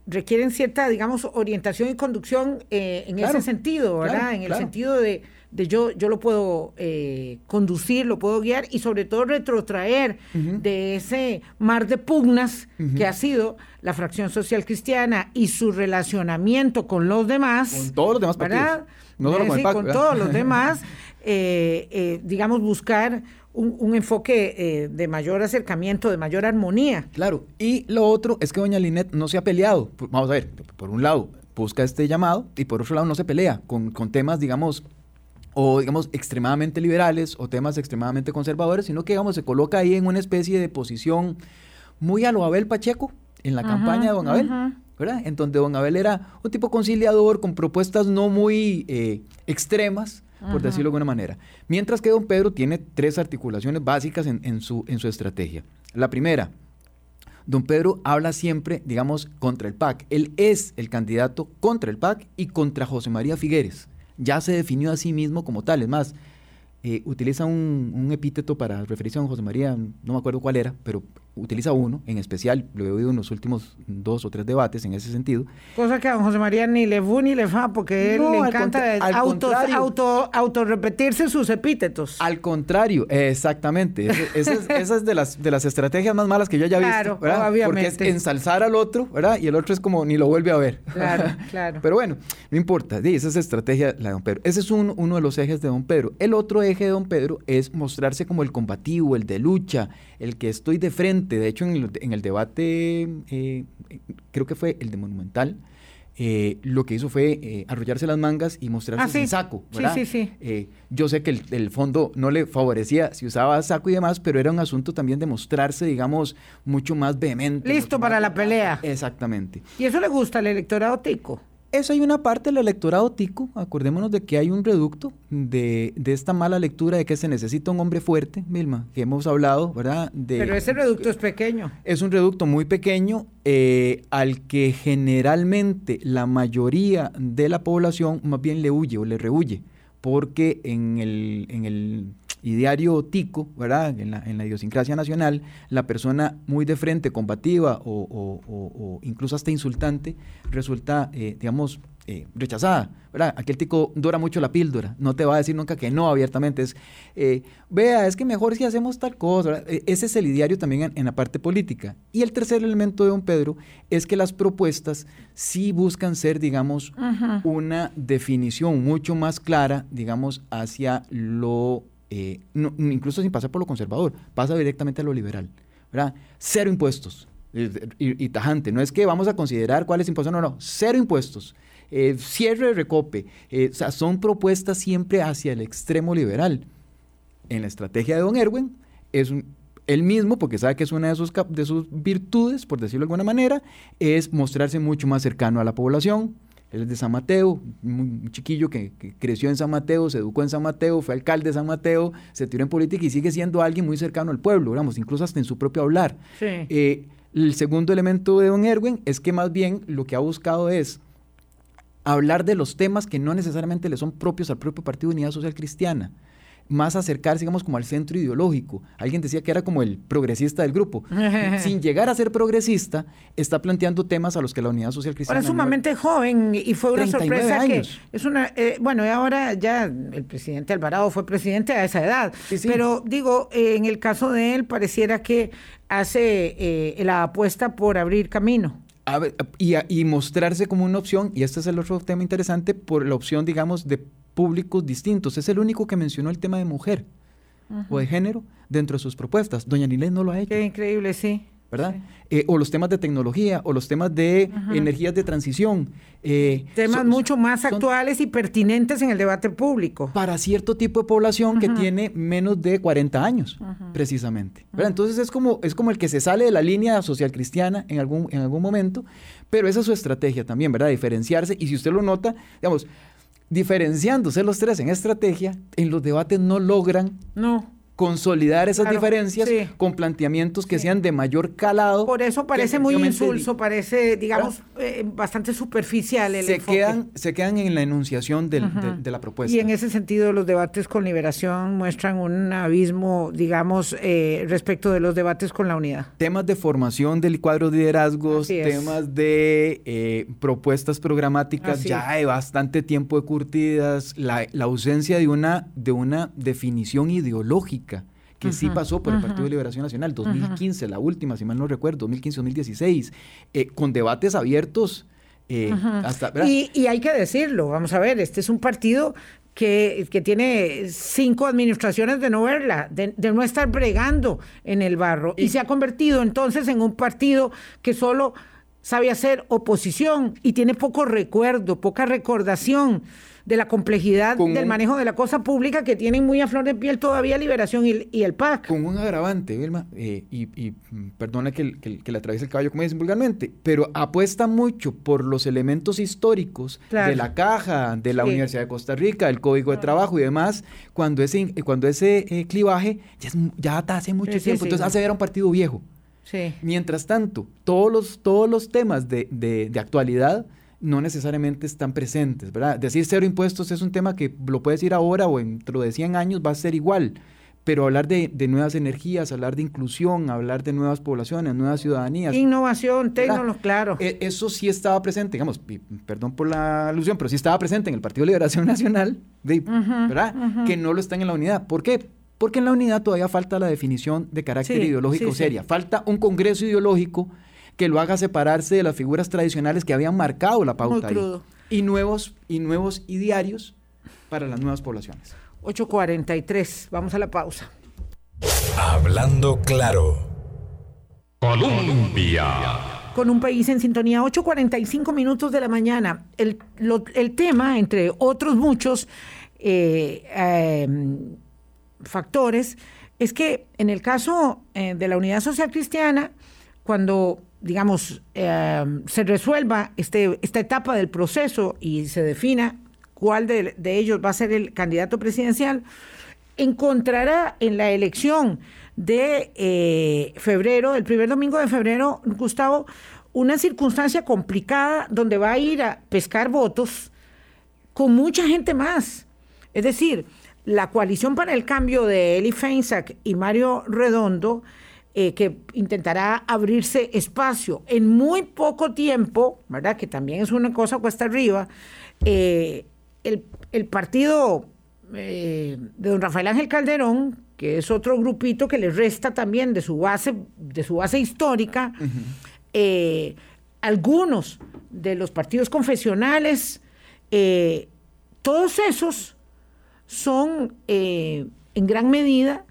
requieren cierta, digamos, orientación y conducción en ese sentido, ¿verdad? en el sentido de de yo, yo lo puedo eh, conducir, lo puedo guiar y sobre todo retrotraer de ese mar de pugnas que ha sido la fracción social cristiana y su relacionamiento con los demás. Con todos los demás ¿verdad? No con, con todos los demás, eh, eh, digamos, buscar un, enfoque de mayor acercamiento, de mayor armonía. Claro, y lo otro es que doña Linet no se ha peleado. Vamos a ver, por un lado, busca este llamado y por otro lado no se pelea con, con temas, digamos, o digamos extremadamente liberales o temas extremadamente conservadores, sino que digamos se coloca ahí en una especie de posición muy a lo Abel Pacheco en la campaña de Don Abel, ¿verdad? En donde Don Abel era un tipo conciliador con propuestas no muy eh, extremas, por decirlo de alguna manera. Mientras que Don Pedro tiene tres articulaciones básicas en, en, su, en su estrategia. La primera, Don Pedro habla siempre, digamos, contra el PAC. Él es el candidato contra el PAC y contra José María Figueres ya se definió a sí mismo como tal. Es más, eh, utiliza un, epíteto para referirse a José María, no me acuerdo cuál era, pero utiliza uno, en especial, lo he oído en los últimos dos o tres debates en ese sentido. Cosa que a don José María ni le fu ni le fa, porque él le encanta auto, auto, auto, repetirse sus epítetos. Al contrario, exactamente. Esa, es, de las, de las estrategias más malas que yo haya visto. Claro, obviamente. Porque es ensalzar al otro, ¿verdad? Y el otro es como ni lo vuelve a ver. Claro, claro. Pero bueno, no importa. Sí, esa es estrategia la de don Pedro. Ese es uno de los ejes de don Pedro. El otro eje de don Pedro es mostrarse como el combativo, el de lucha, el que estoy de frente. De hecho, en el, debate, eh, creo que fue el de Monumental, eh, lo que hizo fue eh, arrollarse las mangas y mostrarse ah, sin saco. ¿verdad? Sí, sí, sí. yo sé que el, fondo no le favorecía si usaba saco y demás, pero era un asunto también de mostrarse, digamos, mucho más vehemente. Listo para la pelea. Exactamente. ¿Y eso le gusta al electorado tico? Eso hay una parte del electorado tico, acordémonos de que hay un reducto de, esta mala lectura de que se necesita un hombre fuerte, Milma, que hemos hablado, ¿verdad? De, Pero ese reducto es pequeño. Es un reducto muy pequeño eh, al que generalmente la mayoría de la población más bien le huye o le rehuye, porque en el, en el diario tico, ¿verdad? En la, en la, idiosincrasia nacional, la persona muy de frente, combativa o, incluso hasta insultante, resulta, eh, digamos, eh, rechazada, ¿verdad? Aquel tico dura mucho la píldora, no te va a decir nunca que no abiertamente, es, eh, vea, es que mejor si hacemos tal cosa, e, ese es el ideario también en, la parte política. Y el tercer elemento de don Pedro es que las propuestas sí buscan ser, digamos, una definición mucho más clara, digamos, hacia lo eh, incluso sin pasar por lo conservador, pasa directamente a lo liberal. ¿verdad? Cero impuestos. Y, tajante, no es que vamos a considerar cuáles impuestos, no, no, cero impuestos, eh, cierre de recope, eh, o sea, son propuestas siempre hacia el extremo liberal. En la estrategia de Don Erwin es él mismo, porque sabe que es una de sus, de sus virtudes, por decirlo de alguna manera, es mostrarse mucho más cercano a la población, él es de San Mateo, un chiquillo que, creció en San Mateo, se educó en San Mateo, fue alcalde de San Mateo, se tiró en política y sigue siendo alguien muy cercano al pueblo, digamos, incluso hasta en su propio hablar. Eh, el segundo elemento de don Erwin es que más bien lo que ha buscado es hablar de los temas que no necesariamente le son propios al propio Partido Unidad Social Cristiana más acercarse, digamos, como al centro ideológico. Alguien decía que era como el progresista del grupo. Sin llegar a ser progresista, está planteando temas a los que la Unidad Social Cristiana... Ahora es sumamente joven y fue una sorpresa que es una... Eh, bueno, y ahora ya el presidente Alvarado fue presidente a esa edad. Pero digo, eh, en el caso de él pareciera que hace eh, la apuesta por abrir camino. y, y mostrarse como una opción, y este es el otro tema interesante, por la opción, digamos, de públicos distintos. Es el único que mencionó el tema de mujer o de género dentro de sus propuestas. Doña Nilés no lo ha hecho. Qué increíble, sí. ¿verdad? Eh, o los temas de tecnología, o los temas de energías de transición. Eh, temas mucho más actuales y pertinentes en el debate público. Para cierto tipo de población que tiene menos de 40 años, precisamente. Entonces es como, es como el que se sale de la línea social cristiana en algún, en algún momento, pero esa es su estrategia también, ¿verdad? Diferenciarse. Y si usted lo nota, digamos, diferenciándose los tres en estrategia, en los debates no logran no consolidar esas diferencias con planteamientos que sean de mayor calado. Por eso parece muy insulso, parece, digamos, eh, bastante superficial el se Quedan, se quedan en la enunciación de, la propuesta. Y en ese sentido los debates con liberación muestran un abismo, digamos, eh, respecto de los debates con la unidad. Temas de formación del cuadro de liderazgos, temas de eh, propuestas programáticas ya hay bastante tiempo de curtidas, la, la ausencia de una, de una definición ideológica que sí pasó por el Partido de Liberación Nacional, 2015, la última, si mal no recuerdo, 2015-2016, eh, con debates abiertos. Eh, hasta, y, hay que decirlo, vamos a ver, este es un partido que, que, tiene cinco administraciones de no verla, de, no estar bregando en el barro, y, se ha convertido entonces en un partido que solo sabe hacer oposición y tiene poco recuerdo, poca recordación de la complejidad del manejo de la cosa pública que tienen muy a flor de piel todavía Liberación y, el PAC. Con un agravante, Vilma, eh, y, perdona que, que, le atraviese el caballo como dicen vulgarmente, pero apuesta mucho por los elementos históricos de la caja, de la Universidad de Costa Rica, el Código de Trabajo y demás, cuando ese, cuando ese eh, clivaje ya, ya hace mucho tiempo, entonces hace ver a un partido viejo. Mientras tanto, todos los, todos los temas de, de, de actualidad no necesariamente están presentes, ¿verdad? Decir cero impuestos es un tema que lo puedes decir ahora o dentro de 100 años va a ser igual, pero hablar de, nuevas energías, hablar de inclusión, hablar de nuevas poblaciones, nuevas ciudadanías. Innovación, tecnología, claro. E, eso sí estaba presente, digamos, perdón por la alusión, pero sí estaba presente en el Partido de Liberación Nacional, ¿verdad? Que no lo está en la unidad. ¿Por qué? Porque en la unidad todavía falta la definición de carácter ideológico seria. Falta un congreso ideológico que lo haga separarse de las figuras tradicionales que habían marcado la pauta ahí. Y nuevos, y nuevos idearios para las nuevas poblaciones. 8.43, vamos a la pausa. Hablando claro. Colombia. Con un país en sintonía, 8.45 minutos de la mañana. El, tema, entre otros muchos eh, em, factores, es que en el caso eh, de la Unidad Social Cristiana, cuando digamos, eh, se resuelva este, esta etapa del proceso y se defina cuál de, ellos va a ser el candidato presidencial, encontrará en la elección de eh, febrero, el primer domingo de febrero, Gustavo, una circunstancia complicada donde va a ir a pescar votos con mucha gente más. Es decir, la coalición para el cambio de Eli Feinsack y Mario Redondo, eh, que intentará abrirse espacio en muy poco tiempo, ¿verdad? Que también es una cosa cuesta arriba. Eh, el, partido eh, de don Rafael Ángel Calderón, que es otro grupito que le resta también de su base, de su base histórica, algunos de los partidos confesionales, todos esos son en gran medida,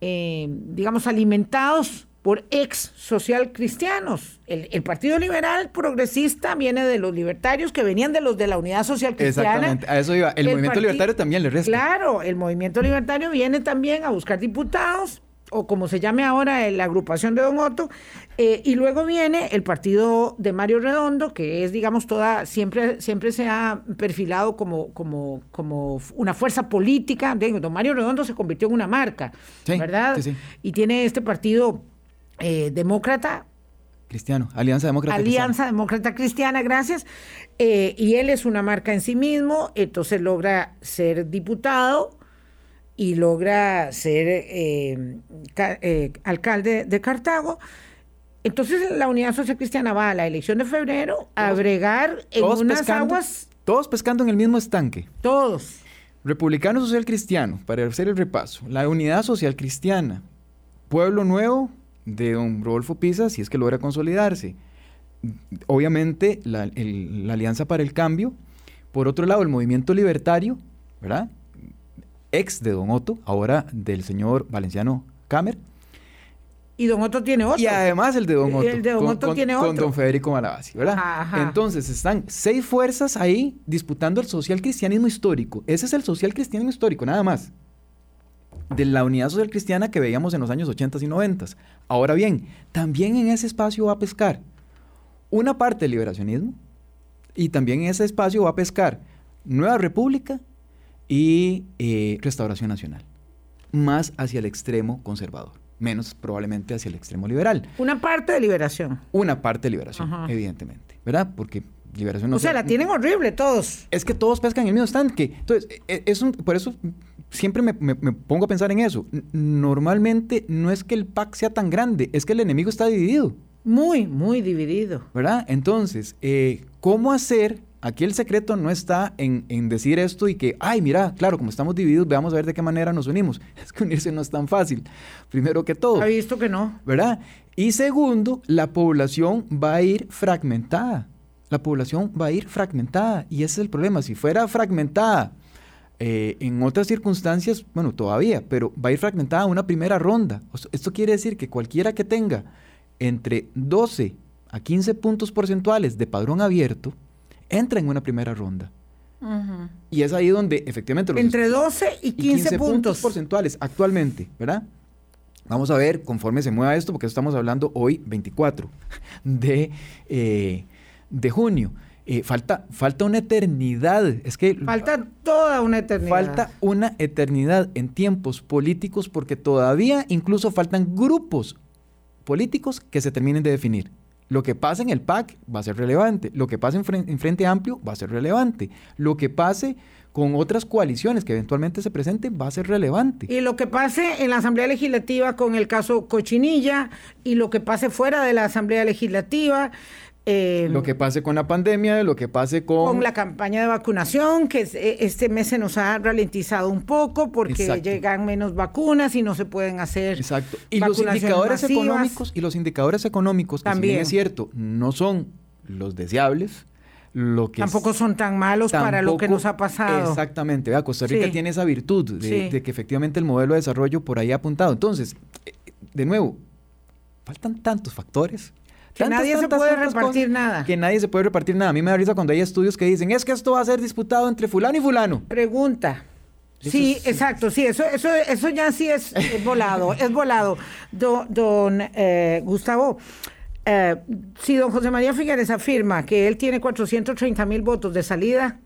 eh, digamos, alimentados por ex social cristianos. El, Partido Liberal Progresista viene de los libertarios que venían de los de la Unidad Social Cristiana. Exactamente, a eso iba. El, movimiento libertario también le resta. Claro, el movimiento libertario viene también a buscar diputados o como se llame ahora la agrupación de Don Otto, eh, y luego viene el partido de Mario Redondo, que es, digamos, toda, siempre, siempre se ha perfilado como, como, como una fuerza política. Don Mario Redondo se convirtió en una marca, ¿verdad? Y tiene este partido eh, demócrata. Cristiano, Alianza Demócrata Alianza Demócrata Cristiana, gracias. Eh, y él es una marca en sí mismo, entonces logra ser diputado y logra ser eh, eh, alcalde de Cartago. Entonces la Unidad Social Cristiana va a la elección de febrero a bregar en unas aguas... Todos pescando en el mismo estanque. Todos. Republicano Social Cristiano, para hacer el repaso. La Unidad Social Cristiana. Pueblo Nuevo de don Rodolfo Pisa, si es que logra consolidarse. Obviamente la, la Alianza para el Cambio. Por otro lado, el Movimiento Libertario, ¿verdad? Ex de Don Otto, ahora del señor Valenciano Camer. Y Don Otto tiene otro. Y además el de Don Otto. El de Don Otto tiene otro. Con Don Federico Malavasi, ¿verdad? Entonces están seis fuerzas ahí disputando el social cristianismo histórico. Ese es el social cristianismo histórico, nada más. De la unidad social cristiana que veíamos en los años 80 y 90. Ahora bien, también en ese espacio va a pescar una parte del liberacionismo y también en ese espacio va a pescar Nueva República y eh, Restauración Nacional, más hacia el extremo conservador, menos probablemente hacia el extremo liberal. Una parte de liberación. Una parte de liberación, evidentemente, ¿verdad? Porque liberación no O sea, la tienen horrible todos. Es que todos pescan en el mismo estanque. Entonces, e, es un, por eso siempre me, pongo a pensar en eso. Normalmente no es que el PAC sea tan grande, es que el enemigo está dividido. Muy, muy dividido. ¿Verdad? Entonces, eh, ¿cómo hacer Aquí el secreto no está en, decir esto y que, ay, mira, claro, como estamos divididos, veamos a ver de qué manera nos unimos. Es que unirse no es tan fácil, primero que todo. Ha visto que no. ¿Verdad? Y segundo, la población va a ir fragmentada. La población va a ir fragmentada. Y ese es el problema. Si fuera fragmentada eh, en otras circunstancias, bueno, todavía, pero va a ir fragmentada una primera ronda. Esto quiere decir que cualquiera que tenga entre 12 a 15 puntos porcentuales de padrón abierto, entra en una primera ronda. Y es ahí donde efectivamente... Entre 12 y 15, puntos. porcentuales actualmente, ¿verdad? Vamos a ver conforme se mueva esto, porque estamos hablando hoy 24 de, eh, de junio. Eh, falta, falta una eternidad. Es que. Falta toda una eternidad. Falta una eternidad en tiempos políticos, porque todavía incluso faltan grupos políticos que se terminen de definir. Lo que pase en el PAC va a ser relevante. Lo que pase en, Frente Amplio va a ser relevante. Lo que pase con otras coaliciones que eventualmente se presenten va a ser relevante. Y lo que pase en la Asamblea Legislativa con el caso Cochinilla y lo que pase fuera de la Asamblea Legislativa eh, lo que pase con la pandemia, lo que pase con... Con la campaña de vacunación, que eh, este mes se nos ha ralentizado un poco porque llegan menos vacunas y no se pueden hacer. Exacto. Y los indicadores económicos, y los indicadores económicos, que también es cierto, no son los deseables. Lo que tampoco son tan malos para lo que nos ha pasado. Exactamente. Costa Rica tiene esa virtud de, de que efectivamente el modelo de desarrollo por ahí ha apuntado. Entonces, eh, de nuevo, faltan tantos factores que nadie se puede repartir nada. Que nadie se puede repartir nada. A mí me da risa cuando hay estudios que dicen, es que esto va a ser disputado entre fulano y fulano. Pregunta. sí, exacto, sí, eso, eso, eso ya sí es, volado, es volado. don eh, Gustavo, Eh, si don José María Figueres afirma que él tiene 430 mil votos de salida,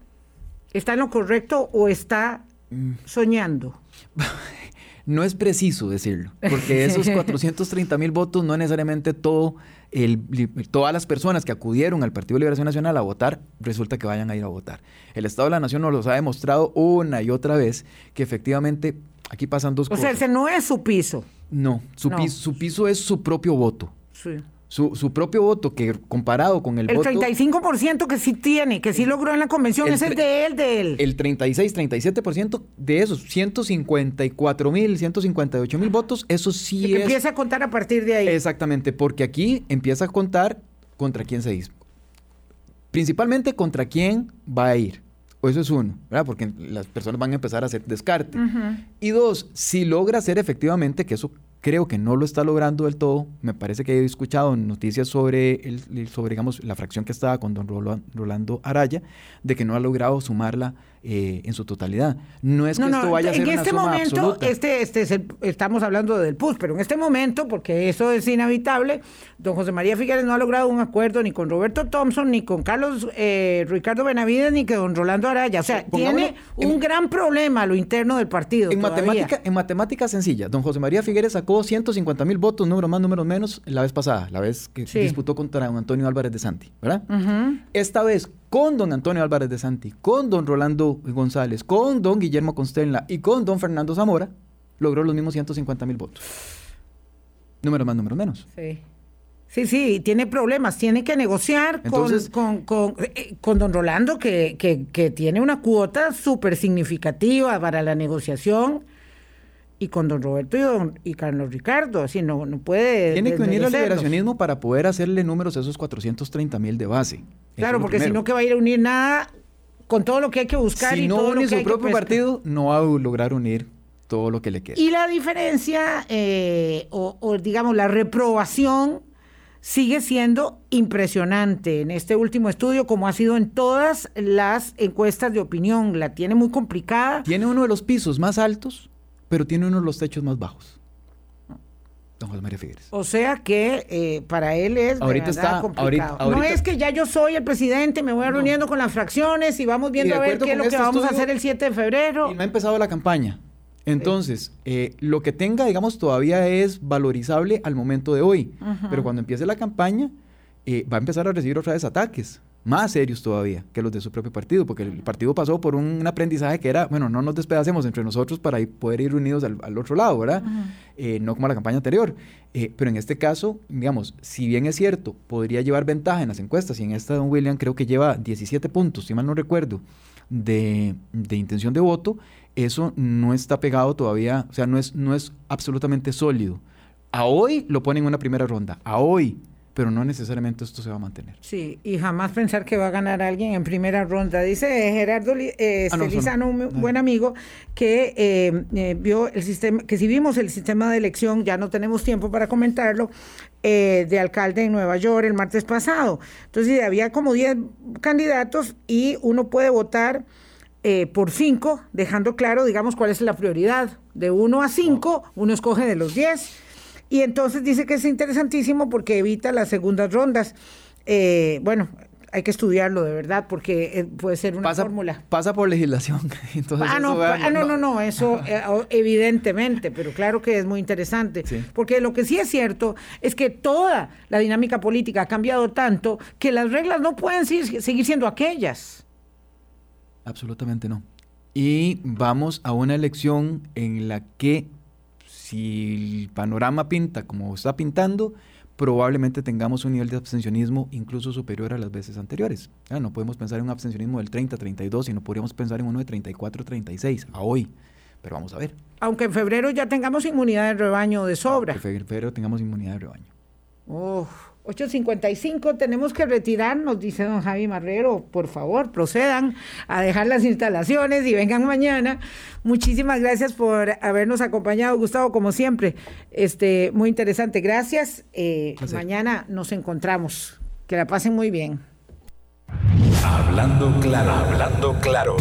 ¿está en lo correcto o está mm. soñando? No es preciso decirlo, porque esos 430 mil votos no necesariamente todo el, todas las personas que acudieron al Partido de Liberación Nacional a votar, resulta que vayan a ir a votar. El Estado de la Nación nos los ha demostrado una y otra vez que efectivamente aquí pasan dos cosas. O sea, ese no es su piso. No, su, Piso, su piso es su propio voto. Sí su, su propio voto, que comparado con el, el voto... El 35% que sí tiene, que sí logró en la convención, es el de él, de él. El 36, 37% de esos 154 mil, 158 mil votos, eso sí es... Empieza a contar a partir de ahí. Exactamente, porque aquí empieza a contar contra quién se dice. Principalmente contra quién va a ir. O eso es uno, ¿verdad? Porque las personas van a empezar a hacer descarte. Y dos, si logra hacer efectivamente, que eso creo que no lo está logrando del todo. Me parece que he escuchado noticias sobre, el, sobre digamos, la fracción que estaba con don Rolando Araya, de que no ha logrado sumarla eh, en su totalidad. No es que esto vaya a ser en una este suma momento, absoluta. Este, este estamos hablando del PUS, pero en este momento, porque eso es inevitable, don José María Figueres no ha logrado un acuerdo ni con Roberto Thompson, ni con Carlos eh, Ricardo Benavides, ni con don Rolando Araya. O sea, tiene un gran problema a lo interno del partido. En matemática, en matemática sencilla, don José María Figueres sacó 150 mil votos, número más, número menos, la vez pasada, la vez que disputó contra don Antonio Álvarez de Santi, ¿verdad? Esta vez con don Antonio Álvarez de Santi, con don Rolando González, con don Guillermo Constella y con don Fernando Zamora, logró los mismos 150 mil votos. Número más, número menos. Sí. Sí, sí, tiene problemas, tiene que negociar con, con, eh, con, don Rolando, que, que, que tiene una cuota súper significativa para la negociación y con don Roberto y, don, y Carlos Ricardo, así no, no puede... Tiene que unir al liberacionismo para poder hacerle números a esos 430 mil de base. Claro, porque si no que va a ir a unir nada con todo lo que hay que buscar. Si y no todo une lo que su propio partido, no va a lograr unir todo lo que le queda. Y la diferencia, eh, o, o digamos la reprobación, sigue siendo impresionante en este último estudio, como ha sido en todas las encuestas de opinión. La tiene muy complicada. Tiene uno de los pisos más altos pero tiene uno de los techos más bajos. Don José María Figueres. O sea que eh, para él es ahorita está complicado. no es que ya yo soy el presidente, me voy reuniendo con las fracciones y vamos viendo a ver qué es lo que este vamos a hacer el 7 de febrero. Y no ha empezado la campaña. Entonces, eh, lo que tenga, digamos, todavía es valorizable al momento de hoy. Pero cuando empiece la campaña, eh, va a empezar a recibir otra vez ataques más serios todavía que los de su propio partido, porque el partido pasó por un aprendizaje que era, bueno, no nos despedacemos entre nosotros para poder ir unidos al, otro lado, ¿verdad? Eh, no como la campaña anterior. Eh, pero en este caso, digamos, si bien es cierto, podría llevar ventaja en las encuestas, y en esta Don William creo que lleva 17 puntos, si mal no recuerdo, de, de intención de voto, eso no está pegado todavía, o sea, no es, no es absolutamente sólido. A hoy lo ponen en una primera ronda, a hoy pero no necesariamente esto se va a mantener. Sí, y jamás pensar que va a ganar alguien en primera ronda. Dice Gerardo eh, ah, un buen amigo, que eh, eh, vio el sistema, que si vimos el sistema de elección, ya no tenemos tiempo para comentarlo, eh, de alcalde en Nueva York el martes pasado. Entonces había como 10 candidatos y uno puede votar por 5, dejando claro, digamos, cuál es la prioridad. De 1 a 5, uno escoge de los 10 y entonces dice que es interesantísimo porque evita las segundas rondas. Eh, bueno, hay que estudiarlo de verdad porque eh, puede ser una fórmula. Pasa por legislación. Entonces ah, no, ah, no, no, no, eso eh, evidentemente, pero claro que es muy interesante. Porque lo que sí es cierto es que toda la dinámica política ha cambiado tanto que las reglas no pueden seguir siendo aquellas. Absolutamente no. Y vamos a una elección en la que si el panorama pinta como está pintando, probablemente tengamos un nivel de abstencionismo incluso superior a las veces anteriores. no podemos pensar en un abstencionismo del 30, 32, sino podríamos pensar en uno de 34, 36 a hoy. Pero vamos a ver. Aunque en febrero ya tengamos inmunidad de rebaño de sobra. en febrero tengamos inmunidad de rebaño. Uf. 8.55, tenemos que retirarnos, dice don Javi Marrero. Por favor, procedan a dejar las instalaciones y vengan mañana. Muchísimas gracias por habernos acompañado, Gustavo, como siempre. Este, muy interesante. Gracias. Eh, mañana nos encontramos. Que la pasen muy bien. Hablando claro, hablando claro.